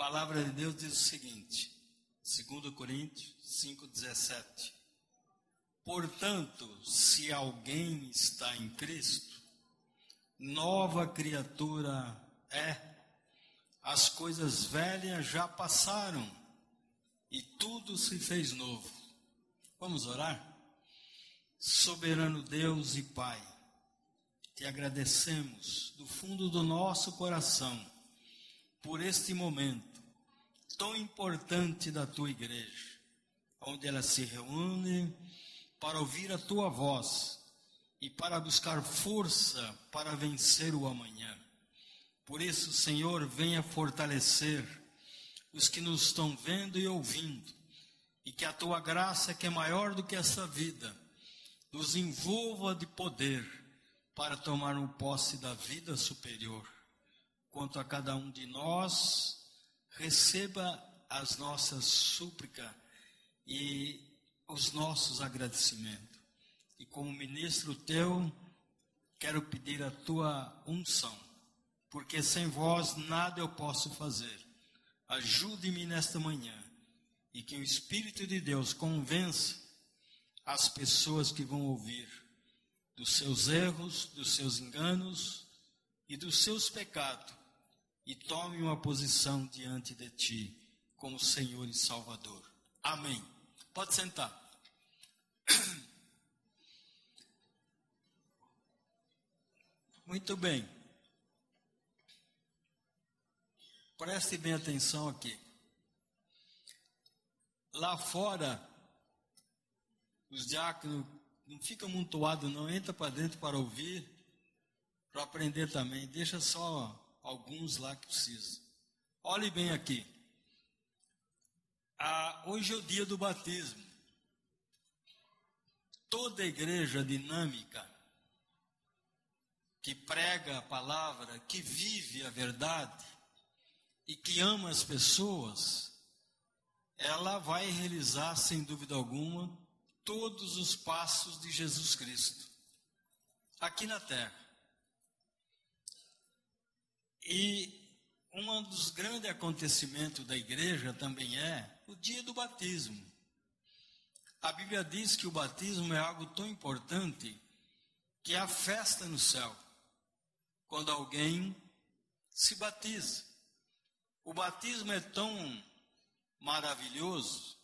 palavra de Deus diz o seguinte, 2 Coríntios 5,17. Portanto, se alguém está em Cristo, nova criatura é, as coisas velhas já passaram e tudo se fez novo. Vamos orar? Soberano Deus e Pai, te agradecemos do fundo do nosso coração por este momento tão importante da tua igreja, onde ela se reúne para ouvir a tua voz e para buscar força para vencer o amanhã. Por isso, Senhor, venha fortalecer os que nos estão vendo e ouvindo, e que a tua graça, que é maior do que essa vida, nos envolva de poder para tomar um posse da vida superior. Quanto a cada um de nós, receba as nossas súplicas e os nossos agradecimentos. E como ministro teu, quero pedir a tua unção, porque sem vós nada eu posso fazer. Ajude-me nesta manhã e que o Espírito de Deus convença as pessoas que vão ouvir dos seus erros, dos seus enganos e dos seus pecados e tome uma posição diante de ti como Senhor e Salvador. Amém. Pode sentar. Muito bem. Preste bem atenção aqui. Lá fora, os diáconos não ficam amontoados, não entra para dentro para ouvir, para aprender também. Deixa só alguns lá que precisam. Olhe bem aqui. Ah, hoje é o dia do batismo. Toda igreja dinâmica que prega a palavra, que vive a verdade e que ama as pessoas, ela vai realizar, sem dúvida alguma, todos os passos de Jesus Cristo aqui na terra. E um dos grandes acontecimentos da igreja também é o dia do batismo. A Bíblia diz que o batismo é algo tão importante que é a festa no céu, quando alguém se batiza. O batismo é tão maravilhoso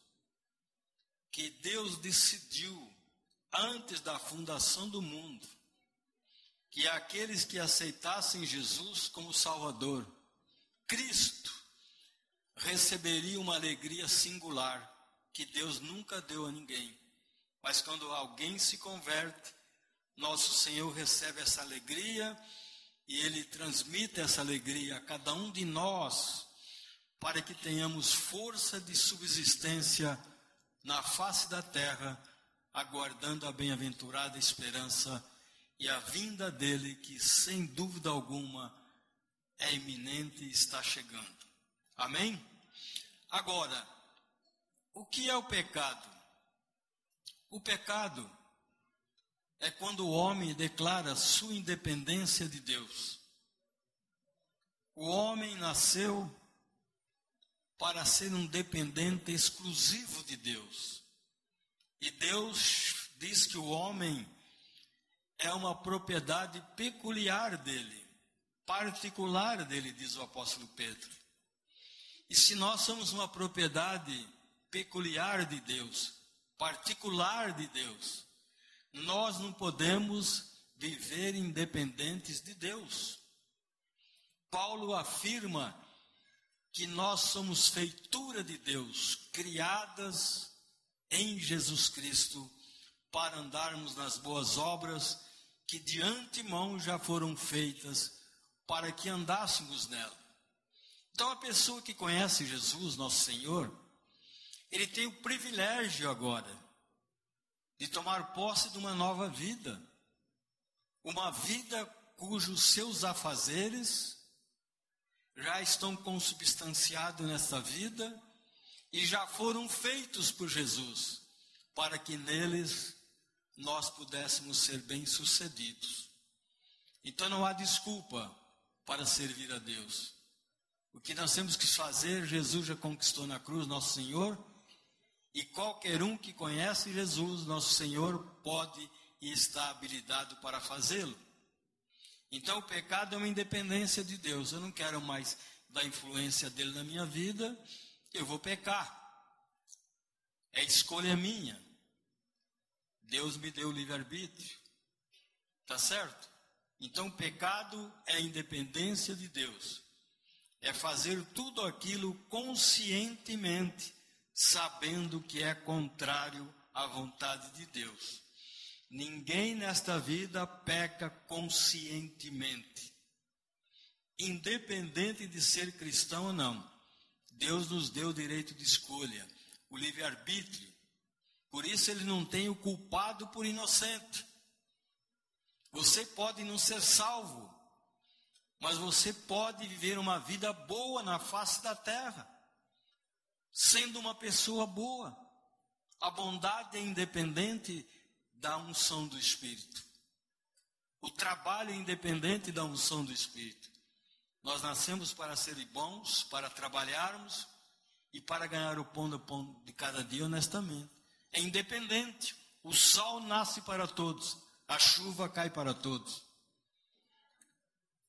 que Deus decidiu, antes da fundação do mundo, que aqueles que aceitassem Jesus como Salvador, Cristo, receberiam uma alegria singular que Deus nunca deu a ninguém. Mas quando alguém se converte, nosso Senhor recebe essa alegria e ele transmite essa alegria a cada um de nós, para que tenhamos força de subsistência na face da terra, aguardando a bem-aventurada esperança e a vinda dele, que sem dúvida alguma é iminente e está chegando. Amém? Agora, o que é o pecado? O pecado é quando o homem declara sua independência de Deus. O homem nasceu para ser um dependente exclusivo de Deus. E Deus diz que o homem é uma propriedade peculiar dele, particular dele, diz o apóstolo Pedro. E se nós somos uma propriedade peculiar de Deus, particular de Deus, nós não podemos viver independentes de Deus. Paulo afirma que nós somos feitura de Deus, criadas em Jesus Cristo, para andarmos nas boas obras que de antemão já foram feitas para que andássemos nela. Então, a pessoa que conhece Jesus, nosso Senhor, ele tem o privilégio agora de tomar posse de uma nova vida, uma vida cujos seus afazeres já estão consubstanciados nessa vida e já foram feitos por Jesus, para que neles nós pudéssemos ser bem-sucedidos. Então não há desculpa para servir a Deus. O que nós temos que fazer, Jesus já conquistou na cruz, nosso Senhor, e qualquer um que conhece Jesus, nosso Senhor, pode e está habilitado para fazê-lo. Então, o pecado é uma independência de Deus. Eu não quero mais da influência dele na minha vida, eu vou pecar. É escolha minha. Deus me deu livre-arbítrio. Tá certo? Então, pecado é independência de Deus. É fazer tudo aquilo conscientemente, sabendo que é contrário à vontade de Deus. Ninguém nesta vida peca conscientemente. Independente de ser cristão ou não, Deus nos deu o direito de escolha, o livre-arbítrio. Por isso ele não tem o culpado por inocente. Você pode não ser salvo, mas você pode viver uma vida boa na face da terra, sendo uma pessoa boa. A bondade é independente da unção do Espírito. O trabalho é independente da unção do Espírito. Nós nascemos para ser bons, para trabalharmos e para ganhar o pão de cada dia honestamente. É independente. O sol nasce para todos, a chuva cai para todos.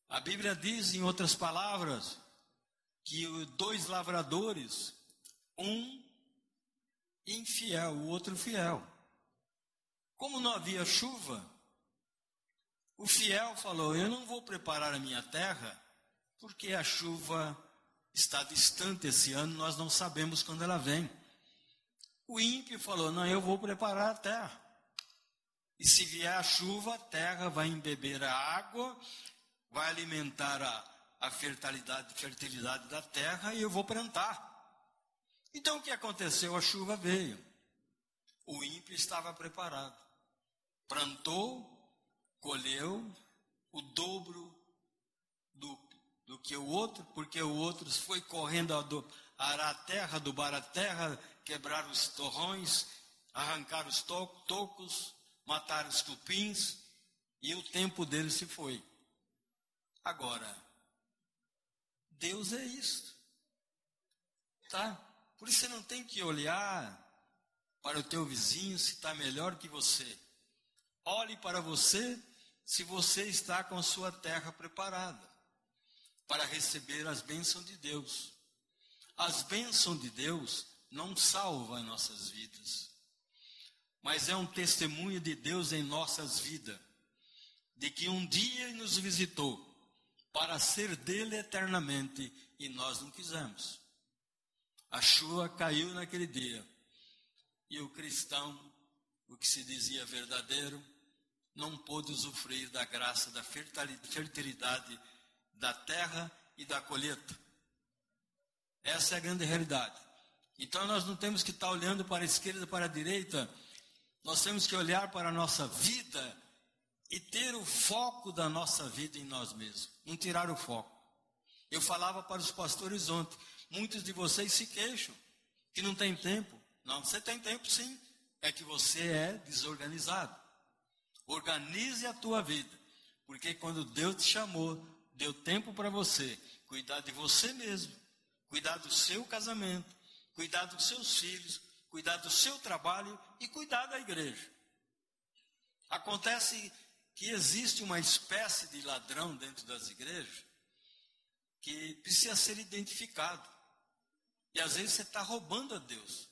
A Bíblia diz, em outras palavras, que dois lavradores, um infiel, o outro fiel. Como não havia chuva, o fiel falou: Eu não vou preparar a minha terra, porque a chuva está distante esse ano, nós não sabemos quando ela vem. O ímpio falou: Não, eu vou preparar a terra. E se vier a chuva, a terra vai embeber a água, vai alimentar a, a fertilidade, fertilidade da terra e eu vou plantar. Então o que aconteceu? A chuva veio. O ímpio estava preparado. Plantou, colheu o dobro do, do que o outro, porque o outro foi correndo a arar a terra, adubar a terra, quebrar os torrões, arrancar os to tocos, matar os cupins, e o tempo dele se foi. Agora, Deus é isso. Tá? Por isso você não tem que olhar para o teu vizinho se está melhor que você. Olhe para você se você está com a sua terra preparada para receber as bênçãos de Deus. As bênçãos de Deus não salvam nossas vidas, mas é um testemunho de Deus em nossas vidas, de que um dia nos visitou para ser dele eternamente e nós não quisemos. A chuva caiu naquele dia e o cristão, o que se dizia verdadeiro, não pôde usufruir da graça da fertilidade da terra e da colheita. Essa é a grande realidade. Então nós não temos que estar olhando para a esquerda para a direita, nós temos que olhar para a nossa vida e ter o foco da nossa vida em nós mesmos, não tirar o foco. Eu falava para os pastores ontem, muitos de vocês se queixam que não tem tempo. Não, você tem tempo sim, é que você é desorganizado. Organize a tua vida, porque quando Deus te chamou, deu tempo para você cuidar de você mesmo, cuidar do seu casamento, cuidar dos seus filhos, cuidar do seu trabalho e cuidar da igreja. Acontece que existe uma espécie de ladrão dentro das igrejas que precisa ser identificado. E às vezes você está roubando a Deus.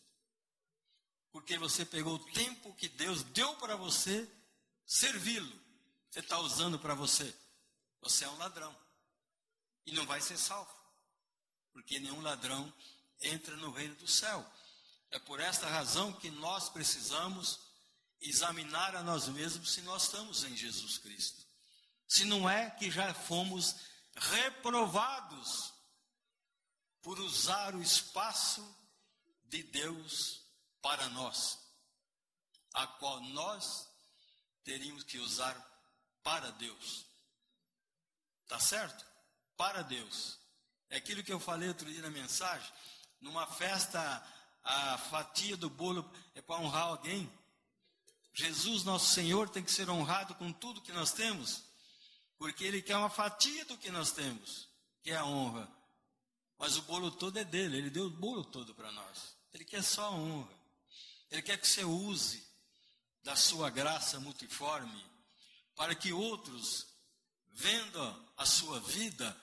Porque você pegou o tempo que Deus deu para você servi-lo, você está usando para você. Você é um ladrão. E não vai ser salvo. Porque nenhum ladrão entra no reino do céu. É por esta razão que nós precisamos examinar a nós mesmos se nós estamos em Jesus Cristo. Se não é que já fomos reprovados por usar o espaço de Deus para nós, a qual nós teríamos que usar para Deus. Tá certo? Para Deus. É aquilo que eu falei outro dia na mensagem. Numa festa, a fatia do bolo é para honrar alguém. Jesus, nosso Senhor, tem que ser honrado com tudo que nós temos, porque Ele quer uma fatia do que nós temos, que é a honra. Mas o bolo todo é dele, ele deu o bolo todo para nós. Ele quer só a honra. Ele quer que você use da sua graça multiforme para que outros, vendo a sua vida,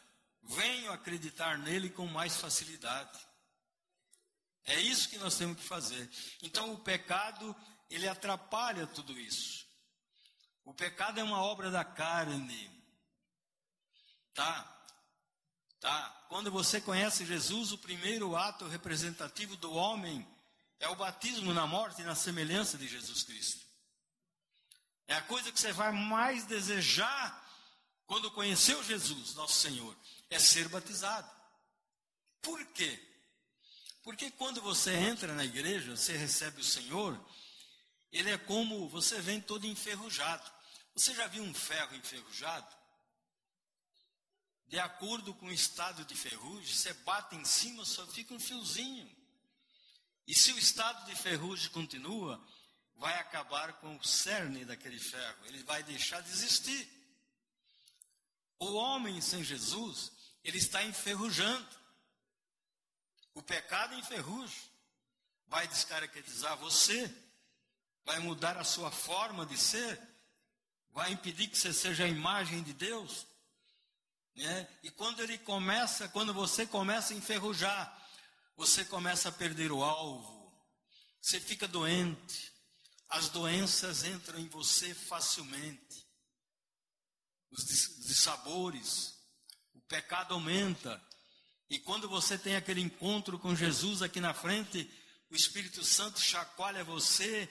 venham acreditar nele com mais facilidade. É isso que nós temos que fazer. Então o pecado, ele atrapalha tudo isso. O pecado é uma obra da carne. Tá? Tá? Quando você conhece Jesus, o primeiro ato representativo do homem é o batismo na morte e na semelhança de Jesus Cristo. É a coisa que você vai mais desejar quando conheceu Jesus, nosso Senhor, é ser batizado. Por quê? Porque quando você entra na igreja, você recebe o Senhor, ele é como você vem todo enferrujado. Você já viu um ferro enferrujado? De acordo com o estado de ferrugem, você bate em cima, só fica um fiozinho. E se o estado de ferrugem continua, vai acabar com o cerne daquele ferro, ele vai deixar de existir. O homem sem Jesus, ele está enferrujando. O pecado enferruja. Vai descaracterizar você, vai mudar a sua forma de ser, vai impedir que você seja a imagem de Deus. Né? E quando ele começa, quando você começa a enferrujar, você começa a perder o alvo, você fica doente, as doenças entram em você facilmente. Os dissabores, o pecado aumenta. E quando você tem aquele encontro com Jesus aqui na frente, o Espírito Santo chacoalha você,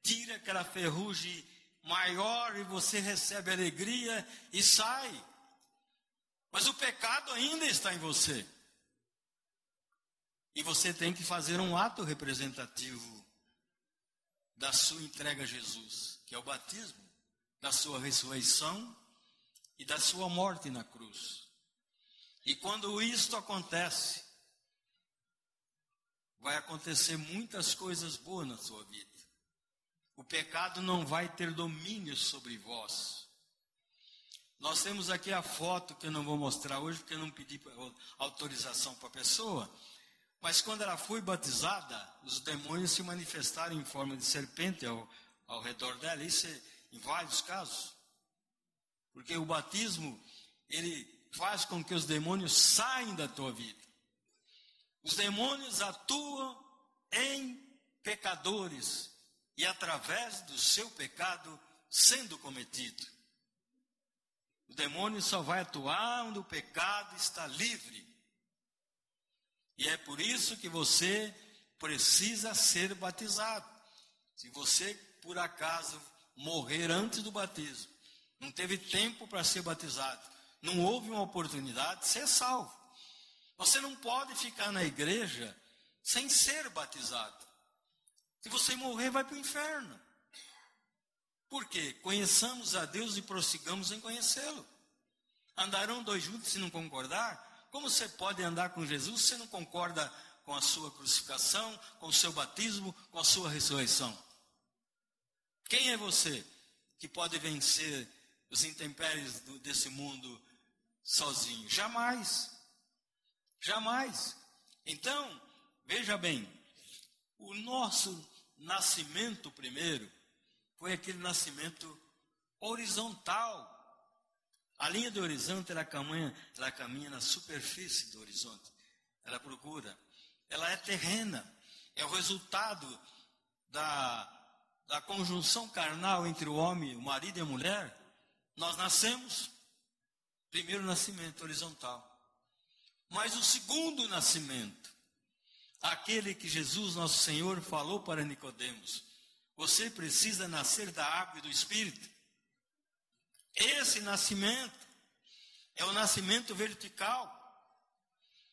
tira aquela ferrugem maior e você recebe alegria e sai. Mas o pecado ainda está em você. E você tem que fazer um ato representativo da sua entrega a Jesus, que é o batismo, da sua ressurreição e da sua morte na cruz. E quando isto acontece, vai acontecer muitas coisas boas na sua vida. O pecado não vai ter domínio sobre vós. Nós temos aqui a foto que eu não vou mostrar hoje, porque eu não pedi autorização para a pessoa, mas quando ela foi batizada, os demônios se manifestaram em forma de serpente ao, ao redor dela. Isso é em vários casos. Porque o batismo, ele faz com que os demônios saiam da tua vida. Os demônios atuam em pecadores e através do seu pecado sendo cometido. O demônio só vai atuar onde o pecado está livre. E é por isso que você precisa ser batizado. Se você, por acaso, morrer antes do batismo, não teve tempo para ser batizado, não houve uma oportunidade, você é salvo. Você não pode ficar na igreja sem ser batizado. Se você morrer, vai para o inferno. Por quê? Conheçamos a Deus e prossigamos em conhecê-lo. Andarão dois juntos se não concordar? Como você pode andar com Jesus se não concorda com a sua crucificação, com o seu batismo, com a sua ressurreição? Quem é você que pode vencer os intempéries desse mundo sozinho? Jamais. Jamais. Então, veja bem, o nosso nascimento primeiro foi aquele nascimento horizontal. A linha do horizonte, ela caminha, ela caminha na superfície do horizonte. Ela procura. Ela é terrena. É o resultado da, da conjunção carnal entre o homem, o marido e a mulher. Nós nascemos, primeiro nascimento horizontal. Mas o segundo nascimento, aquele que Jesus, nosso Senhor, falou para Nicodemos, você precisa nascer da água e do Espírito. Esse nascimento é o nascimento vertical,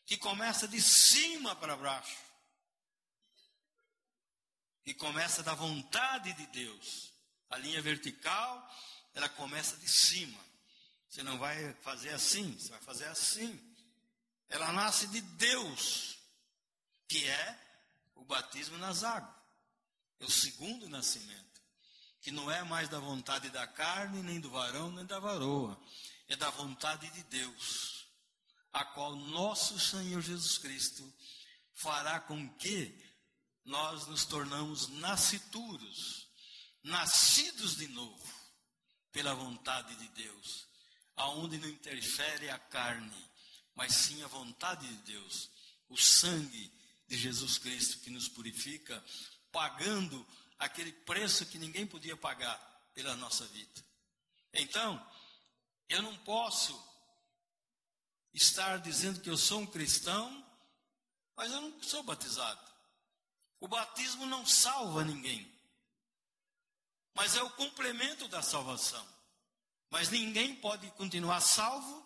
que começa de cima para baixo, que começa da vontade de Deus. A linha vertical, ela começa de cima. Você não vai fazer assim, você vai fazer assim. Ela nasce de Deus, que é o batismo nas águas. É o segundo nascimento que não é mais da vontade da carne, nem do varão, nem da varoa, é da vontade de Deus. a qual nosso Senhor Jesus Cristo fará com que nós nos tornamos nascituros, nascidos de novo, pela vontade de Deus, aonde não interfere a carne, mas sim a vontade de Deus, o sangue de Jesus Cristo que nos purifica, pagando aquele preço que ninguém podia pagar pela nossa vida. Então, eu não posso estar dizendo que eu sou um cristão, mas eu não sou batizado. O batismo não salva ninguém, mas é o complemento da salvação. Mas ninguém pode continuar salvo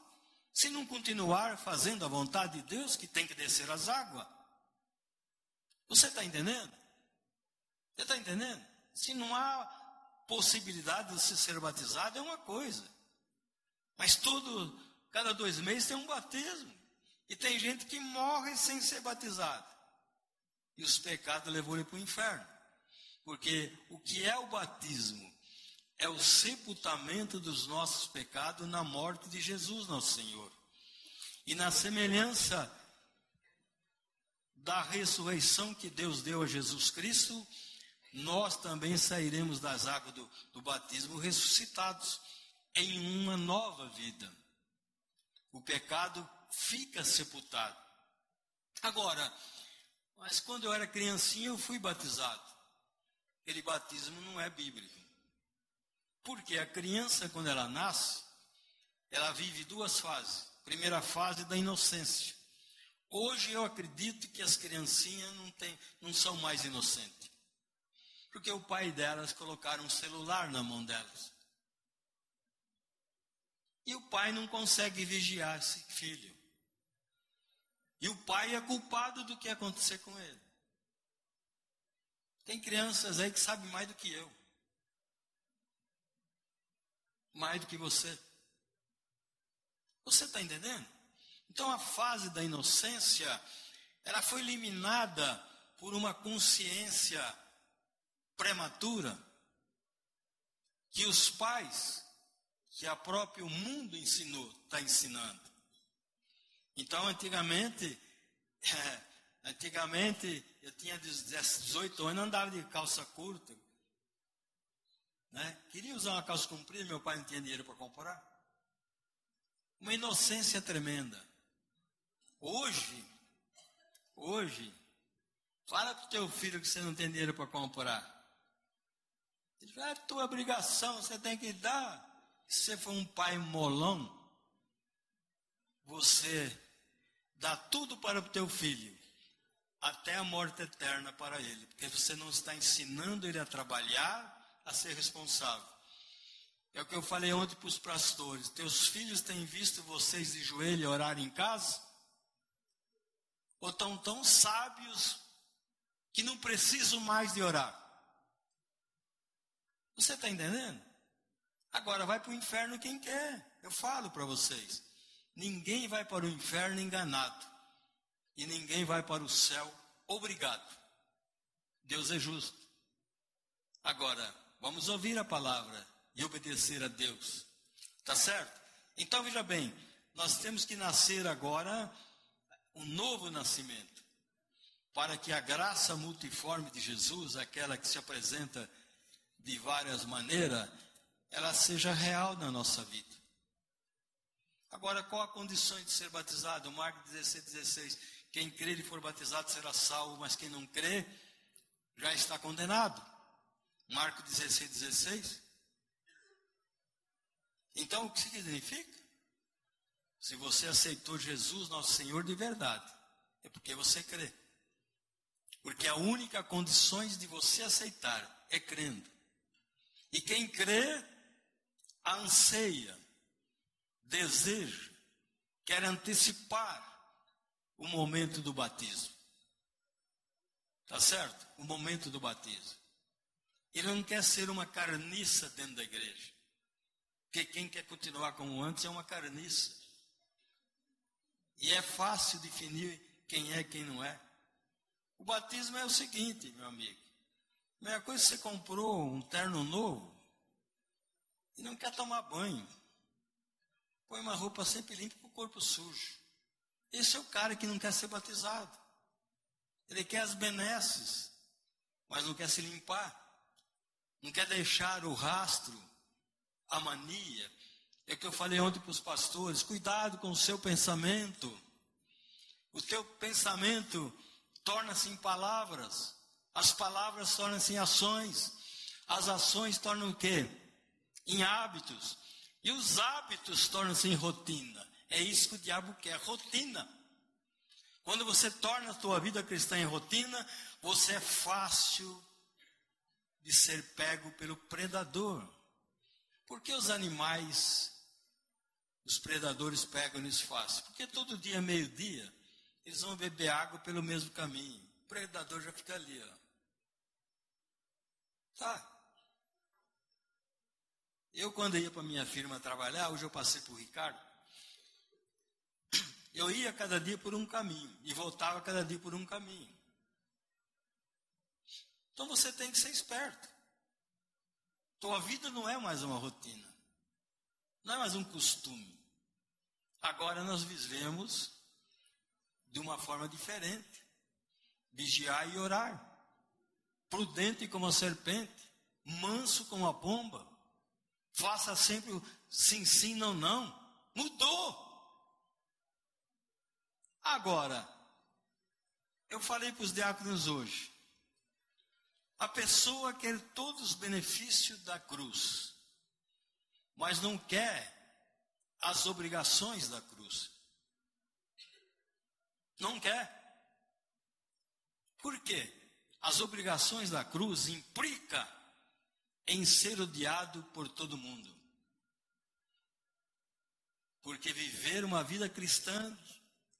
se não continuar fazendo a vontade de Deus que tem que descer as águas. Você está entendendo? Você está entendendo? Se não há possibilidade de você ser batizado, é uma coisa. Mas todo, cada dois meses tem um batismo. E tem gente que morre sem ser batizado. E os pecados levou ele para o inferno. Porque o que é o batismo? É o sepultamento dos nossos pecados na morte de Jesus, nosso Senhor. E na semelhança da ressurreição que Deus deu a Jesus Cristo, nós também sairemos das águas do, do batismo ressuscitados em uma nova vida. O pecado fica sepultado. Agora, mas quando eu era criancinha eu fui batizado. Aquele batismo não é bíblico. Porque a criança, quando ela nasce, ela vive duas fases. Primeira fase da inocência. Hoje eu acredito que as criancinhas não, tem, não são mais inocentes. Porque o pai delas colocaram um celular na mão delas. E o pai não consegue vigiar esse filho. E o pai é culpado do que acontecer com ele. Tem crianças aí que sabem mais do que eu. Mais do que você. Você está entendendo? Então a fase da inocência, ela foi eliminada por uma consciência prematura que os pais, que a próprio mundo ensinou, está ensinando. Então, antigamente, antigamente eu tinha 18 anos, andava de calça curta. Né? Queria usar uma calça comprida, meu pai não tinha dinheiro para comprar. Uma inocência tremenda. Hoje, hoje, fala para o teu filho que você não tem dinheiro para comprar. Ele é tua obrigação, você tem que dar. Se você for um pai molão, você dá tudo para o teu filho, até a morte eterna para ele, porque você não está ensinando ele a trabalhar, a ser responsável. É o que eu falei ontem para os pastores. Teus filhos têm visto vocês de joelho orar em casa? ou estão tão sábios que não precisam mais de orar. Você está entendendo? Agora vai para o inferno quem quer. Eu falo para vocês. Ninguém vai para o inferno enganado. E ninguém vai para o céu obrigado. Deus é justo. Agora, vamos ouvir a palavra e obedecer a Deus. Tá certo? Então veja bem, nós temos que nascer agora um novo nascimento, para que a graça multiforme de Jesus, aquela que se apresenta de várias maneiras, ela seja real na nossa vida. Agora, qual a condição de ser batizado? Marcos 16, 16. Quem crer e for batizado será salvo, mas quem não crê já está condenado. Marcos 16, 16. Então, o que significa? Se você aceitou Jesus, nosso Senhor, de verdade, é porque você crê. Porque a única condição de você aceitar é crendo. E quem crê, anseia, deseja, quer antecipar o momento do batismo. Tá certo? O momento do batismo. Ele não quer ser uma carniça dentro da igreja. Porque quem quer continuar como antes é uma carniça. E é fácil definir quem é e quem não é. O batismo é o seguinte, meu amigo. A mesma coisa você comprou um terno novo e não quer tomar banho. Põe uma roupa sempre limpa para o corpo sujo. Esse é o cara que não quer ser batizado. Ele quer as benesses, mas não quer se limpar. Não quer deixar o rastro, a mania. É o que eu falei ontem para os pastores: cuidado com o seu pensamento. O teu pensamento torna-se em palavras, as palavras tornam-se em ações, as ações tornam o quê? Em hábitos. E os hábitos tornam-se em rotina. É isso que o diabo quer, rotina. Quando você torna a tua vida cristã em rotina, você é fácil de ser pego pelo predador. Por que os animais, os predadores pegam eles fácil? Porque todo dia, meio-dia, eles vão beber água pelo mesmo caminho. O predador já fica ali, ó. Tá. Eu, quando ia para minha firma trabalhar, hoje eu passei por Ricardo, eu ia cada dia por um caminho e voltava cada dia por um caminho. Então você tem que ser esperto. Tua vida não é mais uma rotina, não é mais um costume. Agora nós vivemos de uma forma diferente. Vigiar e orar. Prudente como a serpente, manso como a pomba. Faça sempre o sim, sim, não, não. Mudou. Agora, eu falei para os diáconos hoje. A pessoa quer todos os benefícios da cruz, mas não quer as obrigações da cruz. Não quer. Por quê? As obrigações da cruz implica em ser odiado por todo mundo. Porque viver uma vida cristã,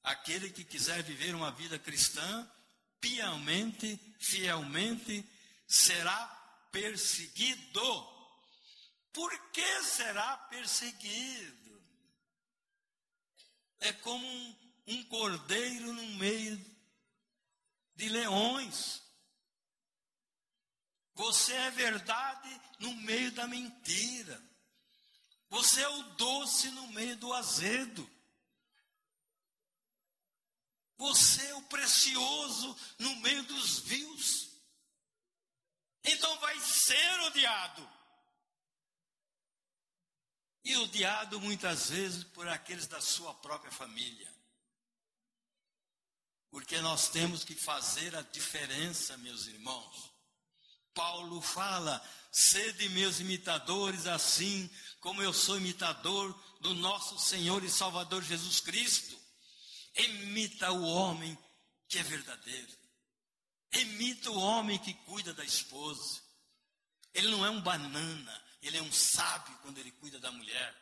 aquele que quiser viver uma vida cristã, piamente, fielmente, será perseguido. Por que será perseguido? É como um, um cordeiro no meio de leões. Você é verdade no meio da mentira. Você é o doce no meio do azedo. Você é o precioso no meio dos ser odiado. E odiado muitas vezes por aqueles da sua própria família. Porque nós temos que fazer a diferença, meus irmãos. Paulo fala: sede meus imitadores, assim como eu sou imitador do nosso Senhor e Salvador Jesus Cristo. Imita o homem que é verdadeiro. Imita o homem que cuida da esposa. Ele não é um banana, ele é um sábio quando ele cuida da mulher.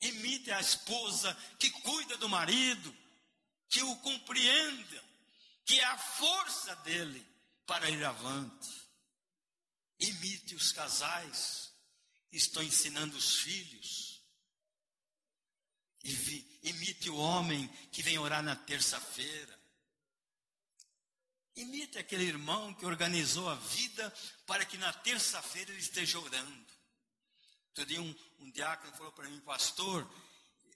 Imite a esposa que cuida do marido, que o compreenda, que é a força dele para ir avante. Imite os casais que estão ensinando os filhos. Imite o homem que vem orar na terça-feira. Imite aquele irmão que organizou a vida para que na terça-feira ele esteja orando. Outro dia um, um diácono falou para mim, pastor,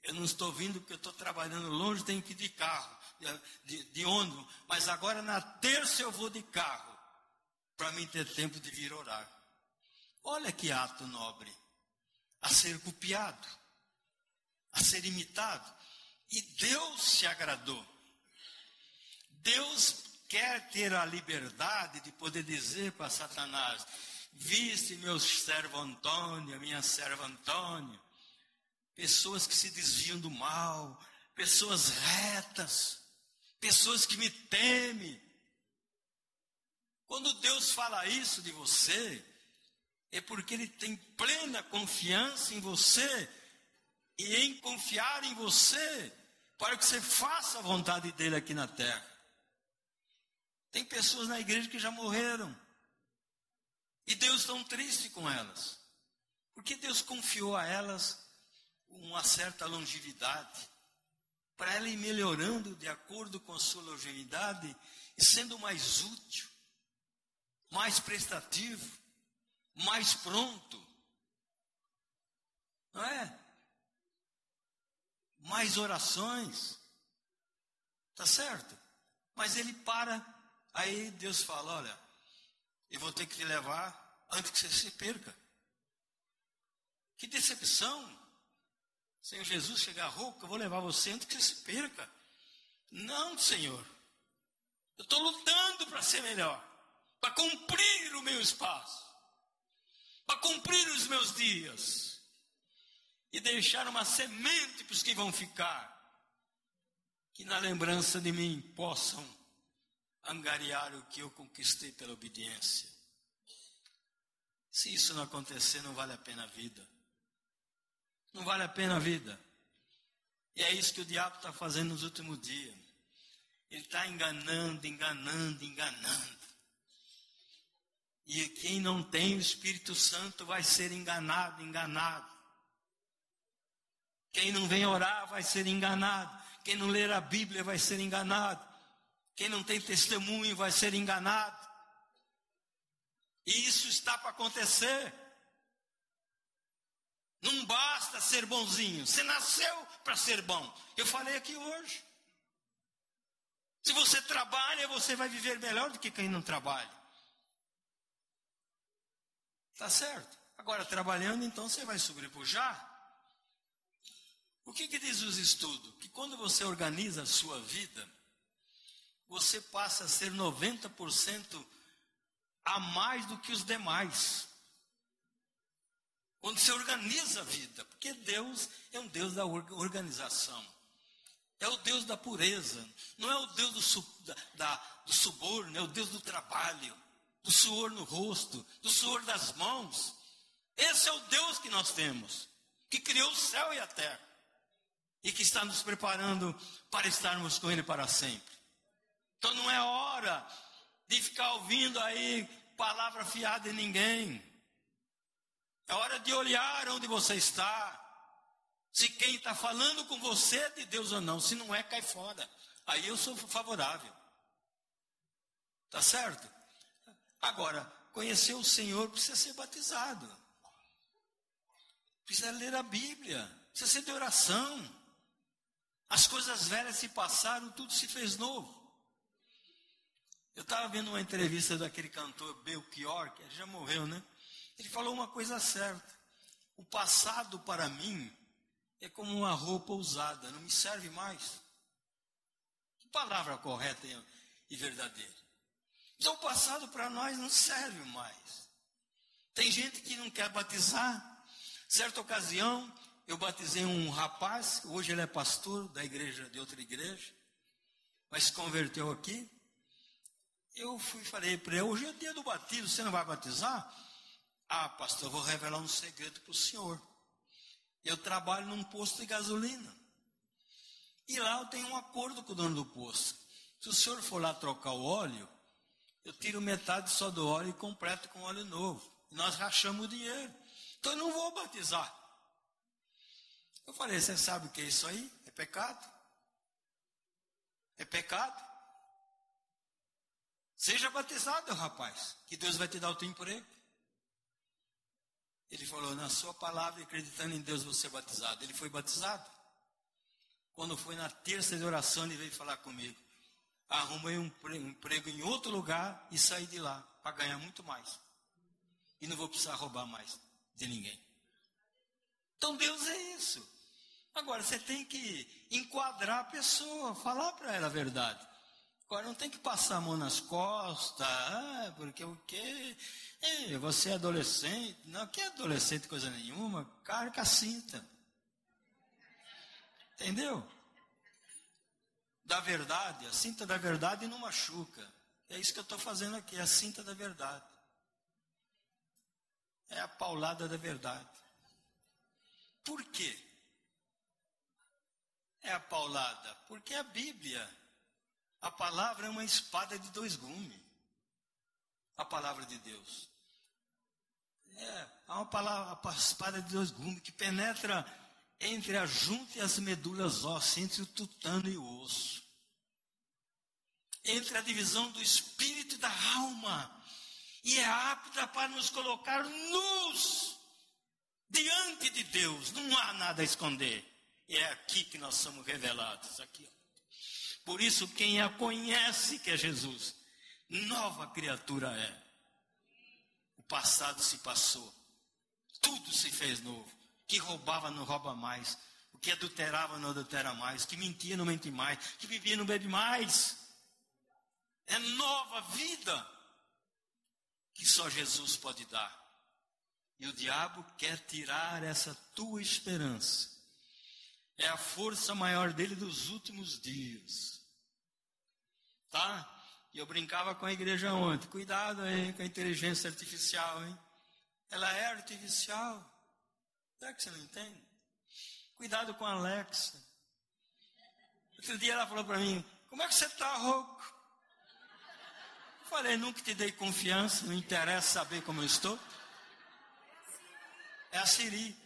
eu não estou vindo porque eu estou trabalhando longe, tenho que ir de carro, de, de ônibus, mas agora na terça eu vou de carro, para mim ter tempo de vir orar. Olha que ato nobre, a ser copiado, a ser imitado. E Deus se agradou. Deus quer ter a liberdade de poder dizer para Satanás: Viste meu servo Antônio, minha serva Antônio, pessoas que se desviam do mal, pessoas retas, pessoas que me temem. Quando Deus fala isso de você, é porque Ele tem plena confiança em você e em confiar em você, para que você faça a vontade dele aqui na terra. Tem pessoas na igreja que já morreram. E Deus tão triste com elas. Porque Deus confiou a elas uma certa longevidade. Para ela ir melhorando de acordo com a sua longevidade e sendo mais útil, mais prestativo, mais pronto. Não é? Mais orações Tá certo? Mas ele para, aí Deus fala: olha, eu vou ter que te levar antes que você se perca. Que decepção! Senhor Jesus chegar rouco, eu vou levar você antes que você se perca. Não, Senhor. Eu estou lutando para ser melhor, para cumprir o meu espaço, para cumprir os meus dias e deixar uma semente para os que vão ficar, que na lembrança de mim possam angariar o que eu conquistei pela obediência. Se isso não acontecer, não vale a pena a vida. Não vale a pena a vida. E é isso que o diabo está fazendo nos últimos dias. Ele está enganando, enganando, enganando. E quem não tem o Espírito Santo vai ser enganado, enganado. Quem não vem orar vai ser enganado. Quem não ler a Bíblia vai ser enganado. Quem não tem testemunho vai ser enganado. E isso está para acontecer. Não basta ser bonzinho. Você nasceu para ser bom. Eu falei aqui hoje. Se você trabalha, você vai viver melhor do que quem não trabalha. Tá certo? Agora, trabalhando, então você vai sobrepujar. O que, que diz os estudos? Que quando você organiza a sua vida, você passa a ser 90% a mais do que os demais. Quando você organiza a vida, porque Deus é um Deus da organização. É o Deus da pureza, não é o Deus do, da, da, do suborno, é o Deus do trabalho, do suor no rosto, do suor das mãos. Esse é o Deus que nós temos, que criou o céu e a terra e que está nos preparando para estarmos com Ele para sempre. Então não é hora de ficar ouvindo aí palavra fiada em ninguém. É hora de olhar onde você está. Se quem está falando com você é de Deus ou não. Se não é, cai fora. Aí eu sou favorável. Tá certo? Agora, conhecer o Senhor precisa ser batizado. Precisa ler a Bíblia. Precisa ser de oração. As coisas velhas se passaram, tudo se fez novo. Eu estava vendo uma entrevista daquele cantor Belchior, que já morreu, né? Ele falou uma coisa certa. O passado para mim é como uma roupa usada, não me serve mais. Que palavra correta e verdadeira. Então o passado para nós não serve mais. Tem gente que não quer batizar. Certa ocasião, eu batizei um rapaz, hoje ele é pastor da igreja, de outra igreja, mas se converteu aqui. Eu fui falei para ele, hoje é dia do batismo, você não vai batizar? Ah, pastor, eu vou revelar um segredo para o senhor. Eu trabalho num posto de gasolina. E lá eu tenho um acordo com o dono do posto. Se o senhor for lá trocar o óleo, eu tiro metade só do óleo e completo com óleo novo. Nós rachamos o dinheiro. Então eu não vou batizar. Eu falei, você sabe o que é isso aí? É pecado. É pecado. Seja batizado, rapaz, que Deus vai te dar o teu emprego. Ele falou, na sua palavra, acreditando em Deus, você é batizado. Ele foi batizado. Quando foi na terça de oração, ele veio falar comigo. Arrumei um emprego em outro lugar e saí de lá para ganhar muito mais. E não vou precisar roubar mais de ninguém. Então Deus é isso. Agora você tem que enquadrar a pessoa, falar para ela a verdade. Agora não tem que passar a mão nas costas, ah, porque o quê? É, você é adolescente. Não, que é adolescente coisa nenhuma, carga a cinta. Entendeu? Da verdade, a cinta da verdade não machuca. É isso que eu estou fazendo aqui, a cinta da verdade. É a paulada da verdade. Por quê? É a paulada? Porque a Bíblia, a palavra é uma espada de dois gumes. A palavra de Deus. É, uma palavra, uma espada de dois gumes que penetra entre a junta e as medulas ósseas, entre o tutano e o osso. Entre a divisão do espírito e da alma. E é apta para nos colocar nus diante de Deus. Não há nada a esconder. E é aqui que nós somos revelados. Aqui, ó. Por isso, quem a conhece, que é Jesus, nova criatura é. O passado se passou, tudo se fez novo. Que roubava, não rouba mais. O que adulterava, não adultera mais. Que mentia, não mente mais. Que vivia, não bebe mais. É nova vida que só Jesus pode dar. E o diabo quer tirar essa tua esperança. É a força maior dele dos últimos dias. Tá? E eu brincava com a igreja ontem. Cuidado aí com a inteligência artificial, hein? Ela é artificial. Será que você não entende? Cuidado com a Alexa. Outro dia ela falou para mim: Como é que você está, rouco? Eu falei: Nunca te dei confiança, não interessa saber como eu estou. É a Siri.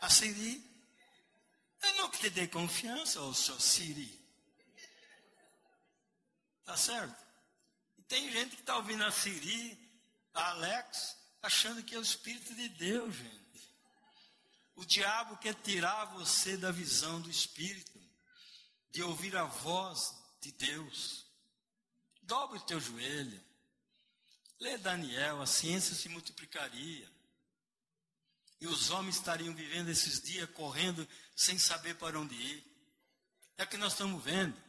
A Siri. Eu nunca te dei confiança, ô seu Siri. Tá certo? E tem gente que está ouvindo a Siri, a Alex, achando que é o Espírito de Deus, gente. O diabo quer tirar você da visão do Espírito, de ouvir a voz de Deus. Dobre o teu joelho. Lê Daniel, a ciência se multiplicaria. E os homens estariam vivendo esses dias correndo sem saber para onde ir. É o que nós estamos vendo.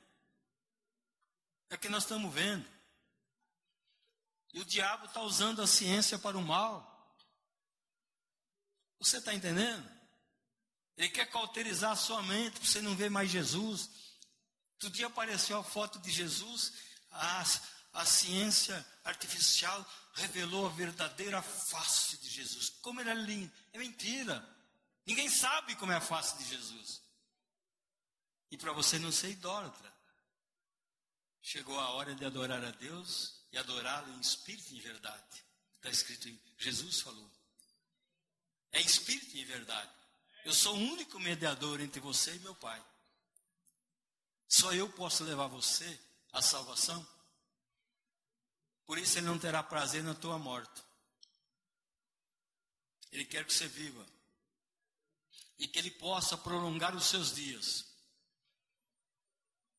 É que nós estamos vendo. E o diabo está usando a ciência para o mal. Você está entendendo? Ele quer cauterizar a sua mente para você não ver mais Jesus. Outro dia apareceu a foto de Jesus, a, a ciência artificial revelou a verdadeira face de Jesus. Como ele é lindo. É mentira. Ninguém sabe como é a face de Jesus. E para você não ser idólatra, chegou a hora de adorar a Deus e adorá-lo em espírito e em verdade. Está escrito em Jesus falou. É em espírito e em verdade. Eu sou o único mediador entre você e meu Pai. Só eu posso levar você à salvação. Por isso ele não terá prazer na tua morte. Ele quer que você viva. E que ele possa prolongar os seus dias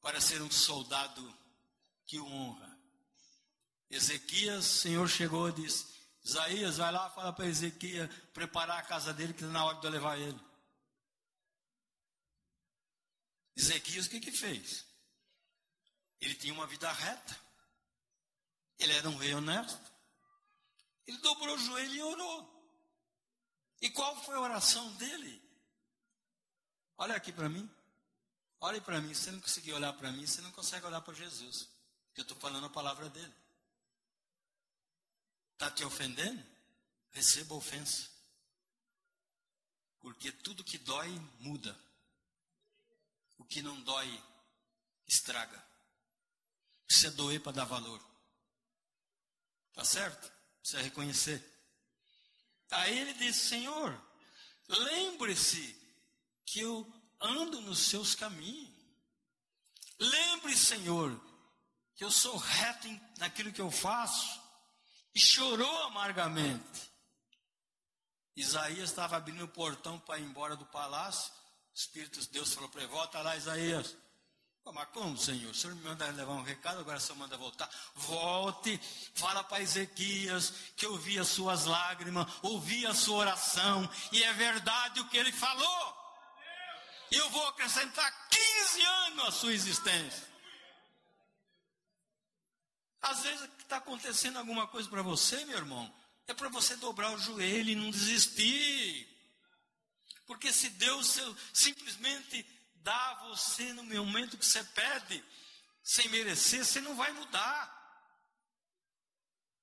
para ser um soldado que honra. Ezequias, o Senhor chegou e disse: Isaías, vai lá, fala para Ezequias preparar a casa dele, que está na hora de eu levar ele. Ezequias, o que que fez? Ele tinha uma vida reta. Ele era um rei honesto. Ele dobrou o joelho e orou. E qual foi a oração dele? Olha aqui para mim. Olhe para mim. Se você não conseguir olhar para mim, você não consegue olhar para Jesus. Eu estou falando a palavra dele. Está te ofendendo? Receba ofensa. Porque tudo que dói muda. O que não dói estraga. Precisa doer para dar valor. Tá certo? Precisa reconhecer. Aí ele disse: Senhor, lembre-se que eu ando nos seus caminhos. Lembre, Senhor, que eu sou reto naquilo que eu faço. E chorou amargamente. Isaías estava abrindo o portão para ir embora do palácio. O Espírito de Deus falou para ele: Volta lá, Isaías. Mas como, Senhor? O Senhor me manda levar um recado, agora o Senhor manda voltar. Volte, fala para Ezequias que eu vi as suas lágrimas, ouvi a sua oração, e é verdade o que ele falou. Eu vou acrescentar 15 anos à sua existência. Às vezes está acontecendo alguma coisa para você, meu irmão, é para você dobrar o joelho e não desistir. Porque se Deus simplesmente dá a você no momento que você pede, sem merecer, você não vai mudar.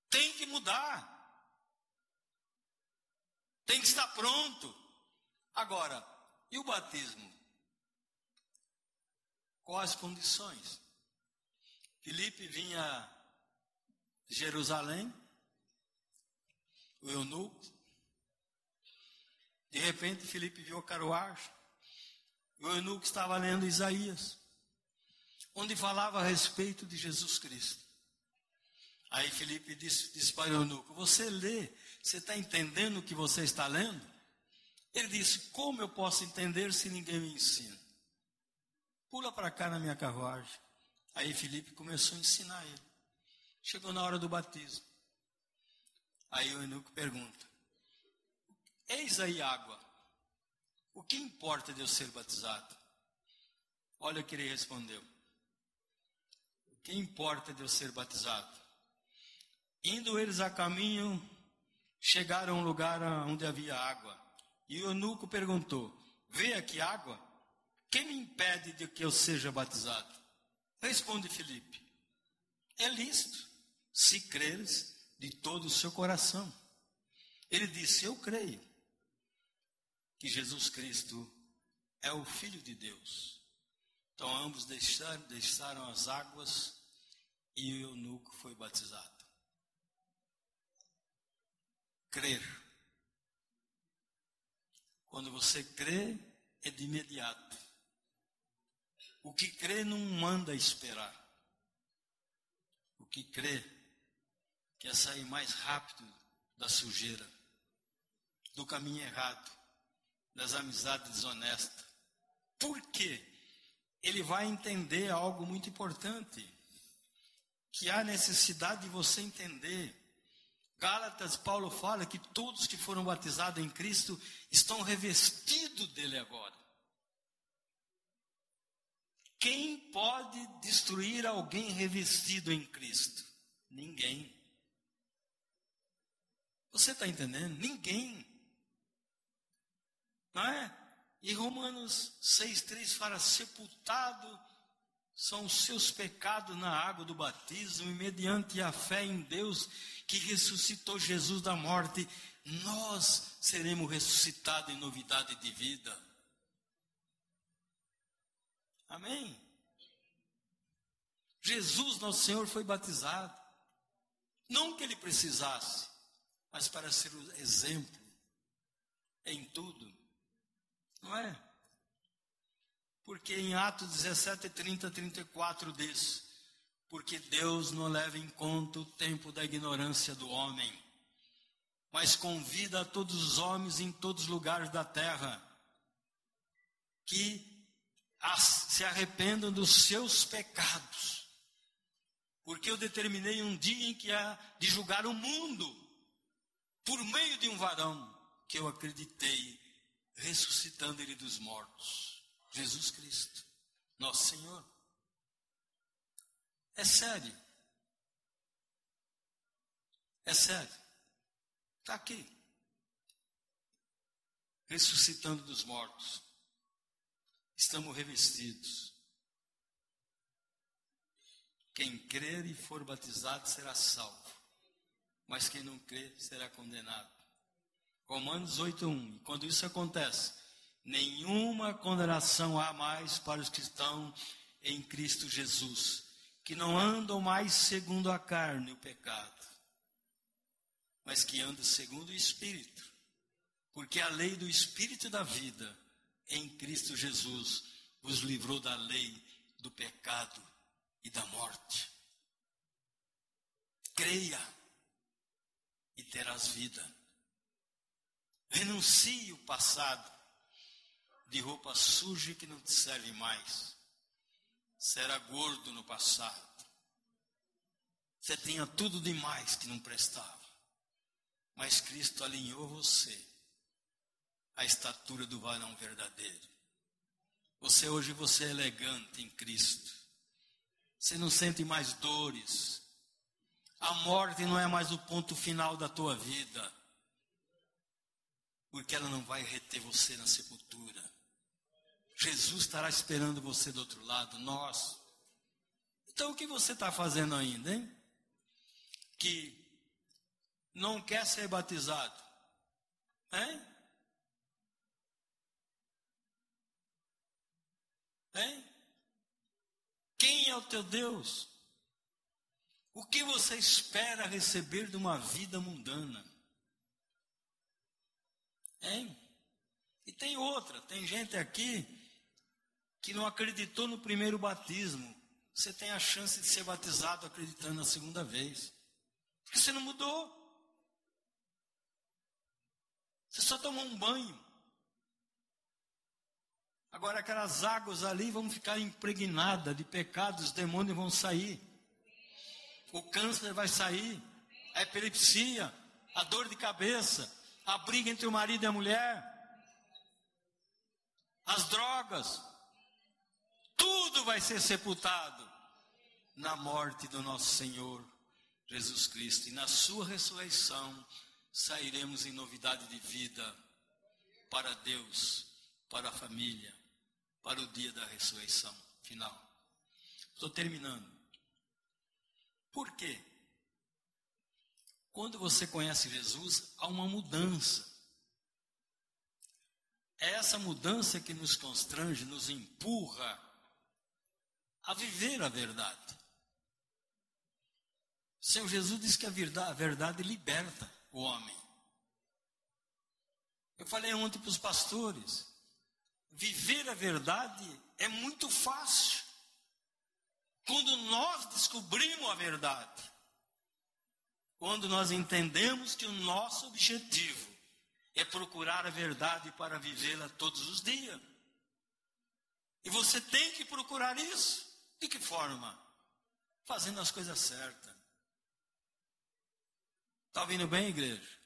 Tem que mudar. Tem que estar pronto. Agora, e o batismo? Quais condições? Filipe vinha Jerusalém, o eunuco. De repente, Filipe viu a carruagem. O eunuco estava lendo Isaías, onde falava a respeito de Jesus Cristo. Aí Felipe disse, disse para o eunuco: Você lê, você está entendendo o que você está lendo? Ele disse: Como eu posso entender se ninguém me ensina? Pula para cá na minha carruagem. Aí Felipe começou a ensinar ele. Chegou na hora do batismo. Aí o eunuco pergunta: Eis aí água. O que importa de eu ser batizado? Olha o que ele respondeu. O que importa de eu ser batizado? Indo eles a caminho, chegaram a um lugar onde havia água. E o eunuco perguntou: Vê aqui água? Quem me impede de que eu seja batizado? Responde Filipe: É lícito, se creres de todo o seu coração. Ele disse: Eu creio que Jesus Cristo é o Filho de Deus. Então ambos deixaram, deixaram as águas e o eunuco foi batizado. Crer. Quando você crê, é de imediato. O que crê não manda esperar. O que crê quer sair mais rápido da sujeira, do caminho errado, das amizades desonestas. Por quê? Ele vai entender algo muito importante, que há necessidade de você entender. Gálatas, Paulo fala que todos que foram batizados em Cristo estão revestidos dele agora. Quem pode destruir alguém revestido em Cristo? Ninguém. Você está entendendo? Ninguém. Não é? E Romanos 6,3 fala: sepultado são os seus pecados na água do batismo, e mediante a fé em Deus que ressuscitou Jesus da morte, nós seremos ressuscitados em novidade de vida. Amém? Jesus, nosso Senhor, foi batizado. Não que ele precisasse, mas para ser o exemplo em tudo. Não é? Porque em Atos 17, 30, 34 diz: Porque Deus não leva em conta o tempo da ignorância do homem, mas convida a todos os homens em todos os lugares da terra que se arrependam dos seus pecados. Porque eu determinei um dia em que há de julgar o mundo por meio de um varão que eu acreditei ressuscitando ele dos mortos, Jesus Cristo, nosso Senhor. É sério. É sério. Está aqui. Ressuscitando dos mortos. Estamos revestidos. Quem crer e for batizado será salvo, mas quem não crer será condenado. Romanos 8:1. Quando isso acontece, nenhuma condenação há mais para os que estão em Cristo Jesus, que não andam mais segundo a carne, o pecado, mas que andam segundo o Espírito. Porque a lei do Espírito da vida em Cristo Jesus os livrou da lei do pecado e da morte. Creia e terás vida. Renuncie o passado de roupa suja que não te serve mais. Era gordo no passado. Você tinha tudo demais que não prestava. Mas Cristo alinhou você à estatura do varão verdadeiro. Você hoje você é elegante em Cristo. Você não sente mais dores. A morte não é mais o ponto final da tua vida porque ela não vai reter você na sepultura. Jesus estará esperando você do outro lado, nós. Então o que você está fazendo ainda, hein? Que não quer ser batizado, hein? Hein? Quem é o teu Deus? O que você espera receber de uma vida mundana? Hein? E tem outra, tem gente aqui que não acreditou no primeiro batismo. Você tem a chance de ser batizado acreditando na segunda vez. Porque você não mudou. Você só tomou um banho. Agora aquelas águas ali vão ficar impregnadas de pecados, os demônios vão sair. O câncer vai sair, a epilepsia, a dor de cabeça, a briga entre o marido e a mulher, as drogas, tudo vai ser sepultado na morte do nosso Senhor Jesus Cristo. E na sua ressurreição sairemos em novidade de vida para Deus, para a família, para o dia da ressurreição final. Estou terminando. Por quê? Quando você conhece Jesus, há uma mudança. É essa mudança que nos constrange, nos empurra a viver a verdade. O Senhor Jesus diz que a verdade, a verdade liberta o homem. Eu falei ontem para os pastores: viver a verdade é muito fácil. Quando nós descobrimos a verdade, quando nós entendemos que o nosso objetivo é procurar a verdade para vivê-la todos os dias. E você tem que procurar isso. De que forma? Fazendo as coisas certas. Está ouvindo bem, igreja?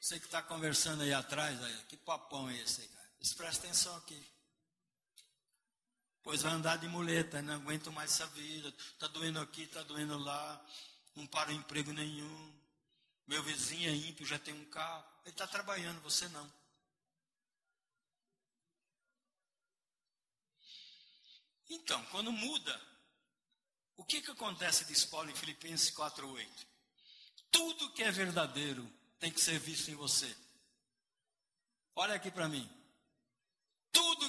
Você que está conversando aí atrás, aí, que papão é esse aí, cara? Presta atenção aqui. Pois vai andar de muleta, não aguento mais essa vida. Está doendo aqui, está doendo lá. Não para emprego nenhum. Meu vizinho é ímpio, já tem um carro. Ele está trabalhando, você não. Então, quando muda, o que, que acontece, diz Paulo em Filipenses 4,8? Tudo que é verdadeiro tem que ser visto em você. Olha aqui para mim.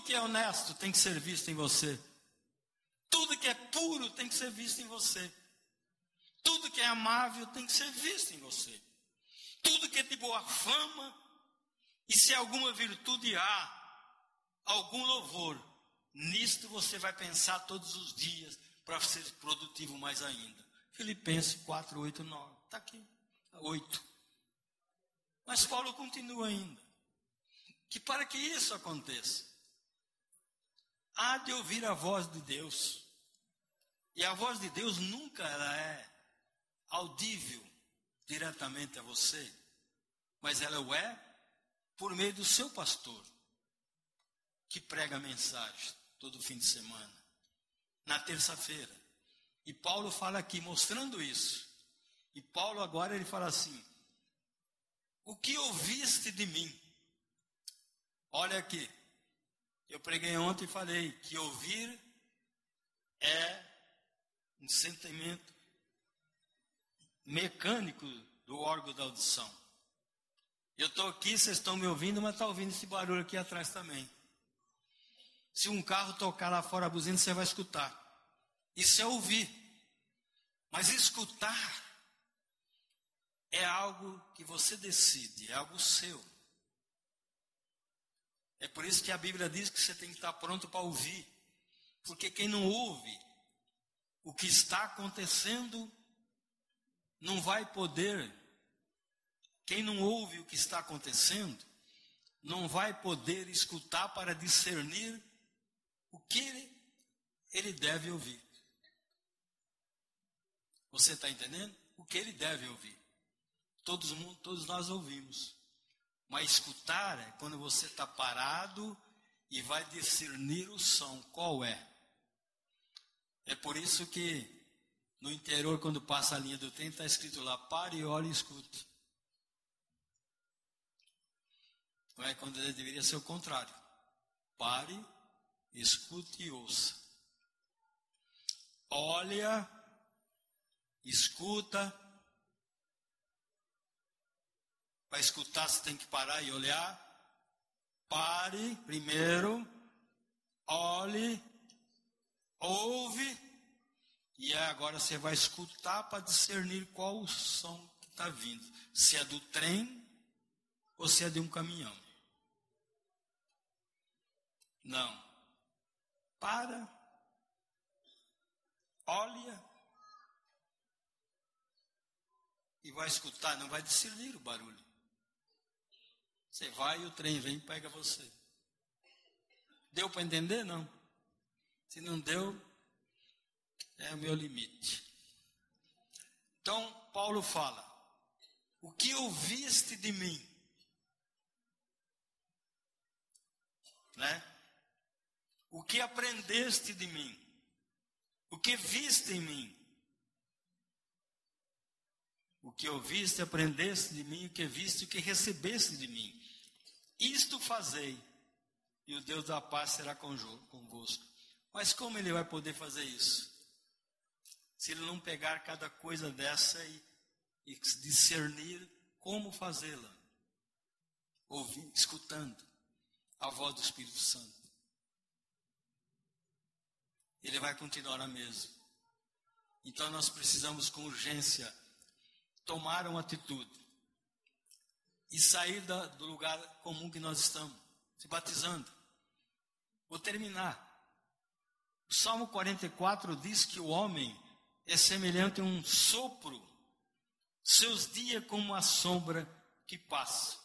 Que é honesto tem que ser visto em você. Tudo que é puro tem que ser visto em você. Tudo que é amável tem que ser visto em você. Tudo que é de boa fama, e se alguma virtude há, algum louvor, nisto você vai pensar todos os dias para ser produtivo mais ainda. Filipenses 4, 8, 9. Está aqui. 8. Mas Paulo continua ainda. Que para que isso aconteça, há de ouvir a voz de Deus. E a voz de Deus nunca ela é audível diretamente a você, mas ela o é por meio do seu pastor, que prega a mensagem todo fim de semana, na terça-feira. E Paulo fala aqui, mostrando isso. E Paulo agora ele fala assim: O que ouviste de mim? Olha aqui. Eu preguei ontem e falei que ouvir é um sentimento mecânico do órgão da audição. Eu estou aqui, vocês estão me ouvindo, mas está ouvindo esse barulho aqui atrás também. Se um carro tocar lá fora a buzina, você vai escutar. Isso é ouvir. Mas escutar é algo que você decide, é algo seu. É por isso que a Bíblia diz que você tem que estar pronto para ouvir. Porque quem não ouve o que está acontecendo não vai poder, quem não ouve o que está acontecendo, não vai poder escutar para discernir o que ele, ele deve ouvir. Você está entendendo? O que ele deve ouvir. Todos, todos nós ouvimos. Mas escutar é quando você está parado e vai discernir o som. Qual é? É por isso que no interior, quando passa a linha do trem, está escrito lá: pare, olhe e escute. Não é quando deveria ser o contrário. Pare, escute e ouça. Olha, escuta. Para escutar, você tem que parar e olhar. Pare primeiro, olhe, ouve e agora você vai escutar para discernir qual o som que está vindo. Se é do trem ou se é de um caminhão. Não. Para. Olha. E vai escutar, não vai discernir o barulho. Você vai e o trem vem e pega você. Deu para entender? Não. Se não deu, é o meu limite. Então, Paulo fala: O que ouviste de mim? Né? O que aprendeste de mim? O que viste em mim? O que ouviste, aprendeste de mim, o que viste, o que recebeste de mim. Isto fazei, e o Deus da paz será convosco. Mas como ele vai poder fazer isso? Se ele não pegar cada coisa dessa e, e discernir como fazê-la, ouvindo, escutando a voz do Espírito Santo. Ele vai continuar a mesma. Então nós precisamos com urgência tomar uma atitude e sair da, do lugar comum que nós estamos, se batizando. Vou terminar. O Salmo 44 diz que o homem é semelhante a um sopro, seus dias como a sombra que passa.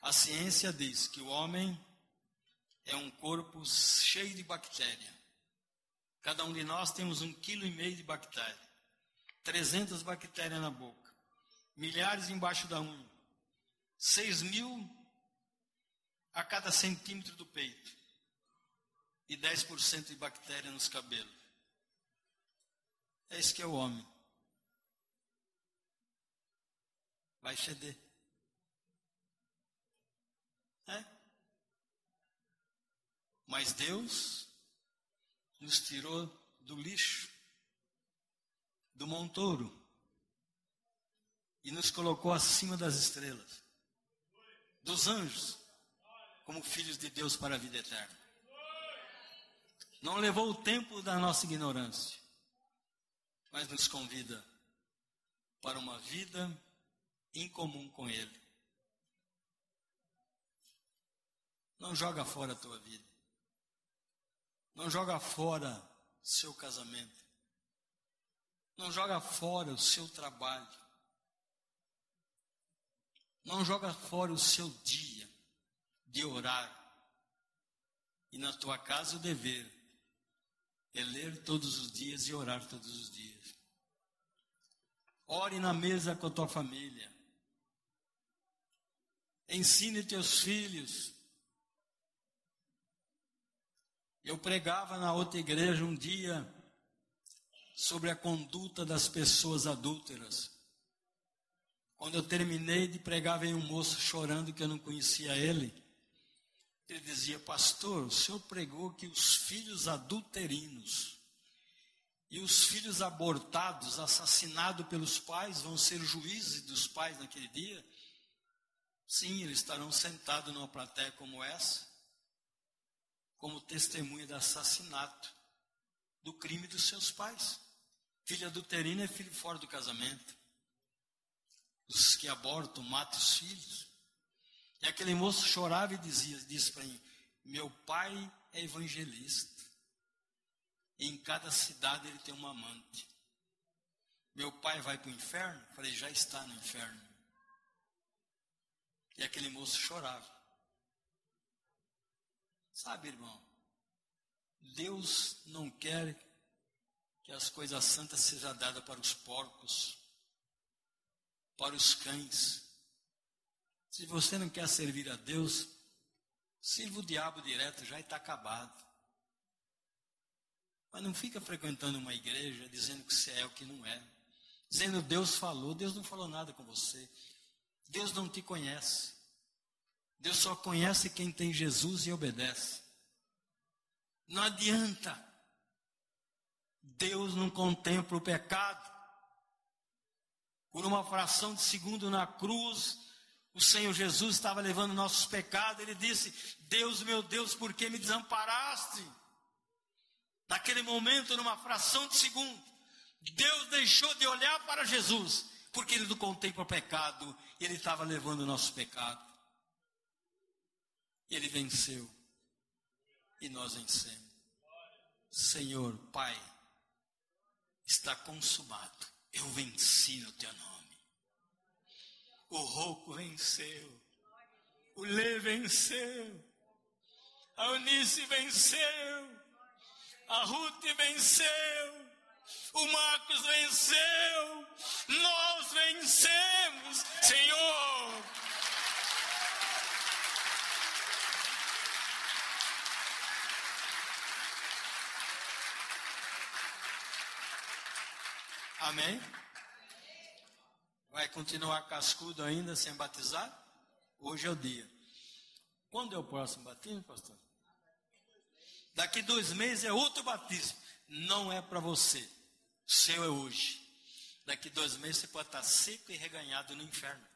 A ciência diz que o homem é um corpo cheio de bactéria. Cada um de nós temos um quilo e meio de bactéria. 300 bactérias na boca. Milhares embaixo da unha. 6 mil a cada centímetro do peito e 10% de bactéria nos cabelos. É isso que é o homem. Vai ceder. É? Mas Deus nos tirou do lixo, do montouro, e nos colocou acima das estrelas, dos anjos, como filhos de Deus para a vida eterna. Não levou o tempo da nossa ignorância, mas nos convida para uma vida em comum com Ele. Não joga fora a tua vida. Não joga fora seu casamento. Não joga fora o seu trabalho. Não joga fora o seu dia de orar. E na tua casa o dever é ler todos os dias e orar todos os dias. Ore na mesa com a tua família. Ensine teus filhos. Eu pregava na outra igreja um dia sobre a conduta das pessoas adúlteras. Quando eu terminei de pregar, veio um moço chorando que eu não conhecia ele. Ele dizia, pastor, o senhor pregou que os filhos adulterinos e os filhos abortados, assassinados pelos pais, vão ser juízes dos pais naquele dia? Sim, eles estarão sentados numa plateia como essa, como testemunha do assassinato, do crime dos seus pais. Filho adulterino é filho fora do casamento. Os que abortam matam os filhos. E aquele moço chorava e dizia, disse para mim, meu pai é evangelista. E em cada cidade ele tem uma amante. Meu pai vai para o inferno? Falei, já está no inferno. E aquele moço chorava. Sabe, irmão, Deus não quer que as coisas santas sejam dadas para os porcos, para os cães, se você não quer servir a Deus, sirva o diabo direto, já está acabado. Mas não fica frequentando uma igreja dizendo que você é o que não é. Dizendo Deus falou, Deus não falou nada com você. Deus não te conhece. Deus só conhece quem tem Jesus e obedece. Não adianta. Deus não contempla o pecado. Por uma fração de segundo na cruz, o Senhor Jesus estava levando nossos pecados, ele disse: Deus, meu Deus, por que me desamparaste? Naquele momento, numa fração de segundo, Deus deixou de olhar para Jesus, porque ele não contempla o pecado, e ele estava levando o nosso pecado. Ele venceu, e nós vencemos. Senhor, Pai, está consumado, eu venci no teu nome. O rouco venceu. O lê venceu. A Eunice venceu. A Ruth venceu. O Marcos venceu. Nós vencemos, Senhor. Amém? Vai continuar cascudo ainda sem batizar? Hoje é o dia. Quando é o próximo batismo, pastor? Daqui dois meses é outro batismo. Não é para você. O seu é hoje. Daqui dois meses você pode estar seco e reganhado no inferno.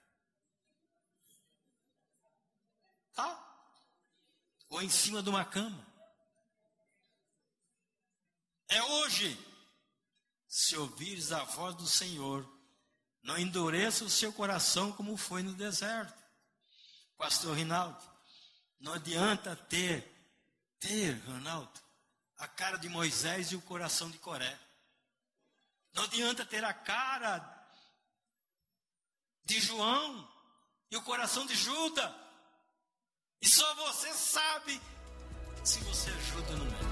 Tá? Ou em cima de uma cama. É hoje. Se ouvires a voz do Senhor, não endureça o seu coração como foi no deserto. Pastor Rinaldo, não adianta ter, ter, Ronaldo, a cara de Moisés e o coração de Coré. Não adianta ter a cara de João e o coração de Judas. E só você sabe se você ajuda no meio.